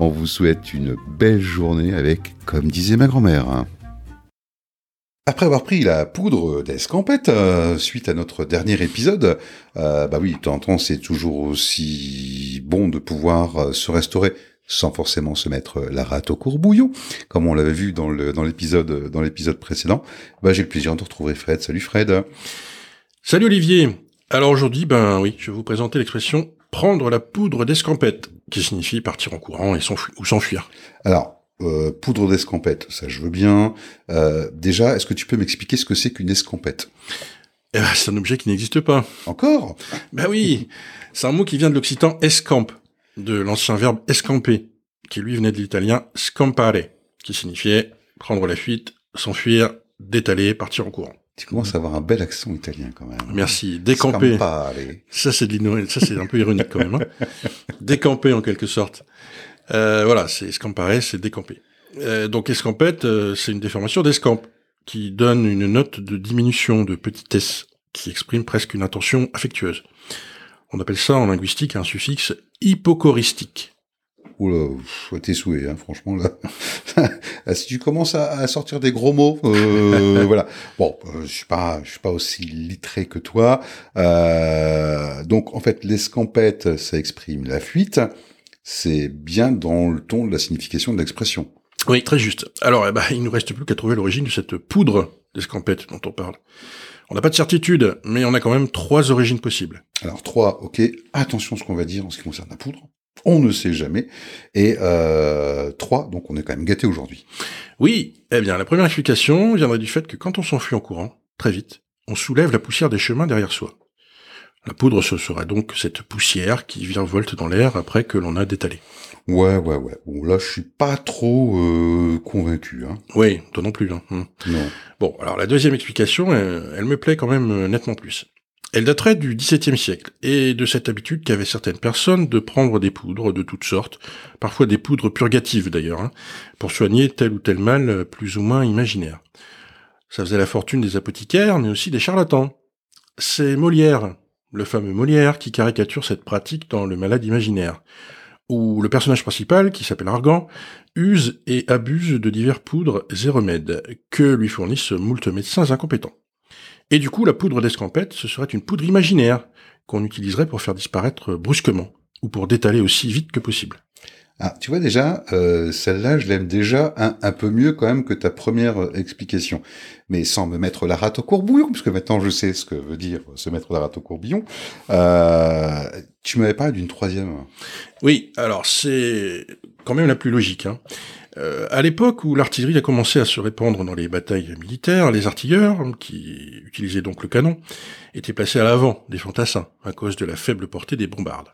On vous souhaite une belle journée avec, comme disait ma grand-mère. Après avoir pris la poudre d'escampette euh, suite à notre dernier épisode, euh, bah oui, de temps en temps c'est toujours aussi bon de pouvoir euh, se restaurer sans forcément se mettre la rate au courbouillon, comme on l'avait vu dans le dans l'épisode dans l'épisode précédent. Bah j'ai le plaisir de retrouver Fred. Salut Fred. Salut Olivier. Alors aujourd'hui, ben oui, je vais vous présenter l'expression prendre la poudre d'escampette, qui signifie partir en courant et ou s'enfuir. Alors, euh, poudre d'escampette, ça je veux bien. Euh, déjà, est-ce que tu peux m'expliquer ce que c'est qu'une escampette? Eh ben, C'est un objet qui n'existe pas. Encore? Ben oui, c'est un mot qui vient de l'occitan escampe, de l'ancien verbe escamper, qui lui venait de l'italien scampare, qui signifiait prendre la fuite, s'enfuir, détaler, partir en courant. Tu commences à avoir un bel accent italien quand même. Merci. Décamper. Ça c'est de ça c'est un peu ironique quand même. Hein. Décamper en quelque sorte. Euh, voilà, c'est scampare, c'est décamper. Euh, donc escampette, euh, c'est une déformation d'escampe qui donne une note de diminution de petitesse qui exprime presque une intention affectueuse. On appelle ça en linguistique un suffixe hypocoristique. Oula, tes souhaits, hein, franchement là. Ah, si tu commences à, sortir des gros mots, euh, voilà. Bon, euh, je suis pas, je suis pas aussi littré que toi. Euh, donc en fait, l'escampette, ça exprime la fuite. C'est bien dans le ton de la signification de l'expression. Oui, très juste. Alors, eh ben, il nous reste plus qu'à trouver l'origine de cette poudre d'escampette dont on parle. On n'a pas de certitude, mais on a quand même trois origines possibles. Alors trois, ok. Attention à ce qu'on va dire en ce qui concerne la poudre. On ne sait jamais. Et euh, trois, donc on est quand même gâté aujourd'hui. Oui, eh bien la première explication viendrait du fait que quand on s'enfuit en courant, très vite, on soulève la poussière des chemins derrière soi. La poudre, ce sera donc cette poussière qui virevolte dans l'air après que l'on a détalé. Ouais, ouais, ouais. Bon, là, je suis pas trop euh, convaincu. Hein. Oui, toi non plus. Hein. Non. Bon, alors la deuxième explication, elle me plaît quand même euh, nettement plus. Elle daterait du XVIIe siècle, et de cette habitude qu'avaient certaines personnes de prendre des poudres de toutes sortes, parfois des poudres purgatives d'ailleurs, hein, pour soigner tel ou tel mal plus ou moins imaginaire. Ça faisait la fortune des apothicaires, mais aussi des charlatans. C'est Molière, le fameux Molière, qui caricature cette pratique dans Le Malade imaginaire, où le personnage principal, qui s'appelle Argan, use et abuse de divers poudres et remèdes, que lui fournissent moult médecins incompétents. Et du coup, la poudre d'escampette, ce serait une poudre imaginaire qu'on utiliserait pour faire disparaître brusquement, ou pour détaler aussi vite que possible. Ah, tu vois déjà, euh, celle-là, je l'aime déjà un, peu mieux quand même que ta première euh, explication. Mais sans me mettre la rate au courbouillon, puisque maintenant je sais ce que veut dire se mettre la rate au courbillon. Euh, tu m'avais parlé d'une troisième. Oui, alors c'est quand même la plus logique. Hein. Euh, à l'époque où l'artillerie a commencé à se répandre dans les batailles militaires, les artilleurs, qui utilisaient donc le canon, étaient placés à l'avant des fantassins, à cause de la faible portée des bombardes.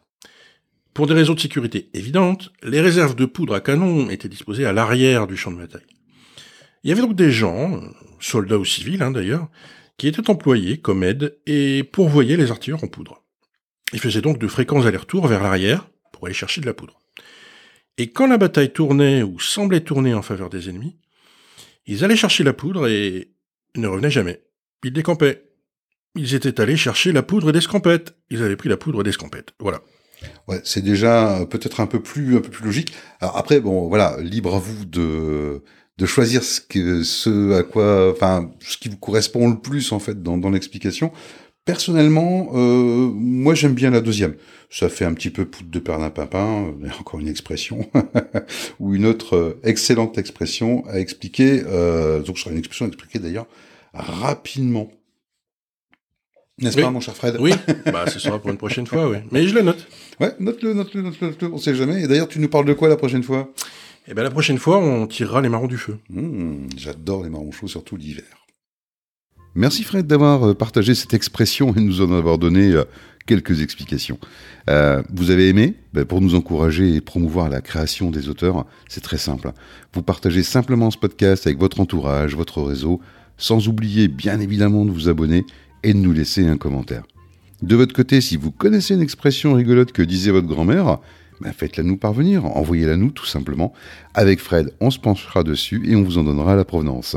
Pour des raisons de sécurité évidentes, les réserves de poudre à canon étaient disposées à l'arrière du champ de bataille. Il y avait donc des gens, soldats ou civils hein, d'ailleurs, qui étaient employés comme aide et pourvoyaient les artilleurs en poudre. Ils faisaient donc de fréquents allers-retours vers l'arrière pour aller chercher de la poudre. Et quand la bataille tournait ou semblait tourner en faveur des ennemis, ils allaient chercher la poudre et ne revenaient jamais. Ils décampaient. Ils étaient allés chercher la poudre d'escampette. Ils avaient pris la poudre d'escampette. Voilà. Ouais, c'est déjà peut-être un peu plus un peu plus logique. Alors après, bon, voilà, libre à vous de de choisir ce ce à quoi, enfin, ce qui vous correspond le plus en fait dans, dans l'explication. Personnellement, euh, moi j'aime bien la deuxième. Ça fait un petit peu poudre de perlin pimpin, euh, encore une expression, ou une autre euh, excellente expression à expliquer, euh, donc ce sera une expression à expliquer d'ailleurs rapidement. N'est-ce pas, mon cher Fred? Oui, bah, ce sera pour une prochaine fois, oui. Mais je le note. Ouais, note-le, note-le, note-le, note-le, on sait jamais. Et d'ailleurs, tu nous parles de quoi la prochaine fois? Eh ben, la prochaine fois, on tirera les marrons du feu. Mmh, J'adore les marrons chauds, surtout l'hiver. Merci Fred d'avoir euh, partagé cette expression et nous en avoir donné euh, quelques explications. Euh, vous avez aimé? Ben, Pour nous encourager et promouvoir la création des auteurs, c'est très simple. Vous partagez simplement ce podcast avec votre entourage, votre réseau, sans oublier bien évidemment de vous abonner et de nous laisser un commentaire. De votre côté, si vous connaissez une expression rigolote que disait votre grand-mère, ben faites-la nous parvenir, envoyez-la nous tout simplement. Avec Fred, on se penchera dessus et on vous en donnera la provenance.